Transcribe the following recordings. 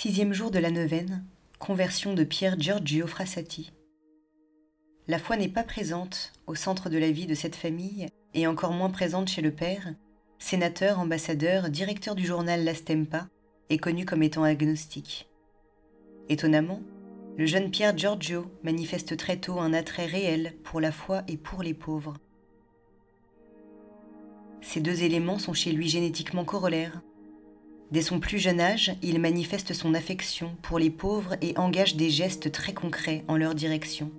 Sixième jour de la neuvaine, conversion de Pierre Giorgio Frassati. La foi n'est pas présente au centre de la vie de cette famille et encore moins présente chez le père, sénateur, ambassadeur, directeur du journal La Stempa et connu comme étant agnostique. Étonnamment, le jeune Pierre Giorgio manifeste très tôt un attrait réel pour la foi et pour les pauvres. Ces deux éléments sont chez lui génétiquement corollaires. Dès son plus jeune âge, il manifeste son affection pour les pauvres et engage des gestes très concrets en leur direction.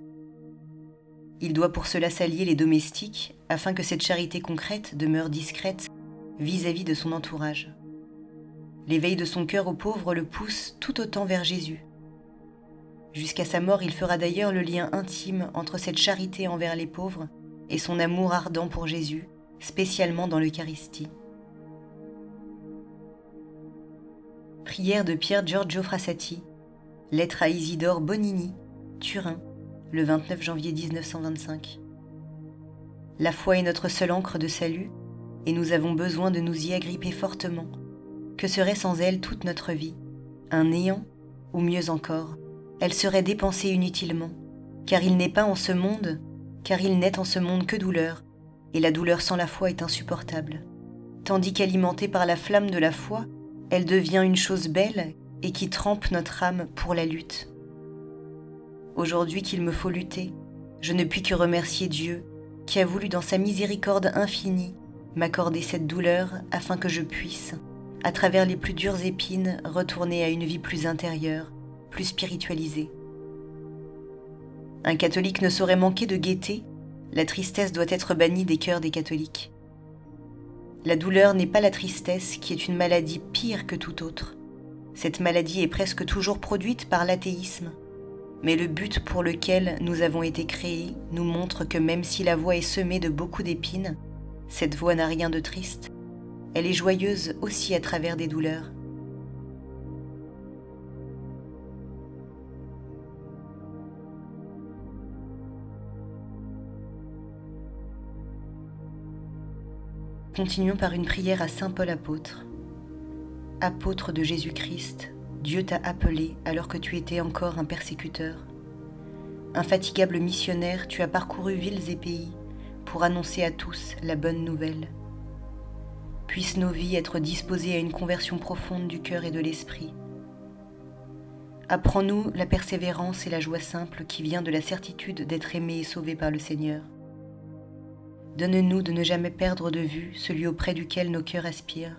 Il doit pour cela s'allier les domestiques afin que cette charité concrète demeure discrète vis-à-vis de son entourage. L'éveil de son cœur aux pauvres le pousse tout autant vers Jésus. Jusqu'à sa mort, il fera d'ailleurs le lien intime entre cette charité envers les pauvres et son amour ardent pour Jésus, spécialement dans l'Eucharistie. Prière de Pierre Giorgio Frassati, lettre à Isidore Bonini, Turin, le 29 janvier 1925. La foi est notre seule encre de salut, et nous avons besoin de nous y agripper fortement. Que serait sans elle toute notre vie? Un néant? Ou mieux encore, elle serait dépensée inutilement, car il n'est pas en ce monde, car il n'est en ce monde que douleur, et la douleur sans la foi est insupportable. Tandis qu'alimentée par la flamme de la foi, elle devient une chose belle et qui trempe notre âme pour la lutte. Aujourd'hui qu'il me faut lutter, je ne puis que remercier Dieu, qui a voulu dans sa miséricorde infinie m'accorder cette douleur afin que je puisse, à travers les plus dures épines, retourner à une vie plus intérieure, plus spiritualisée. Un catholique ne saurait manquer de gaieté, la tristesse doit être bannie des cœurs des catholiques. La douleur n'est pas la tristesse qui est une maladie pire que toute autre. Cette maladie est presque toujours produite par l'athéisme, mais le but pour lequel nous avons été créés nous montre que même si la voie est semée de beaucoup d'épines, cette voie n'a rien de triste, elle est joyeuse aussi à travers des douleurs. Continuons par une prière à Saint Paul apôtre. Apôtre de Jésus-Christ, Dieu t'a appelé alors que tu étais encore un persécuteur. Infatigable missionnaire, tu as parcouru villes et pays pour annoncer à tous la bonne nouvelle. Puissent nos vies être disposées à une conversion profonde du cœur et de l'esprit. Apprends-nous la persévérance et la joie simple qui vient de la certitude d'être aimé et sauvé par le Seigneur. Donne-nous de ne jamais perdre de vue celui auprès duquel nos cœurs aspirent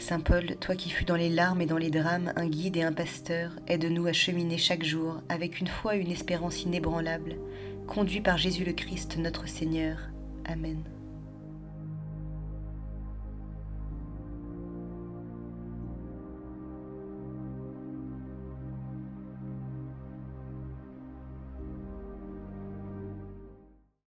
Saint Paul, toi qui fus dans les larmes et dans les drames un guide et un pasteur, aide-nous à cheminer chaque jour avec une foi et une espérance inébranlables, conduits par Jésus le Christ notre Seigneur. Amen.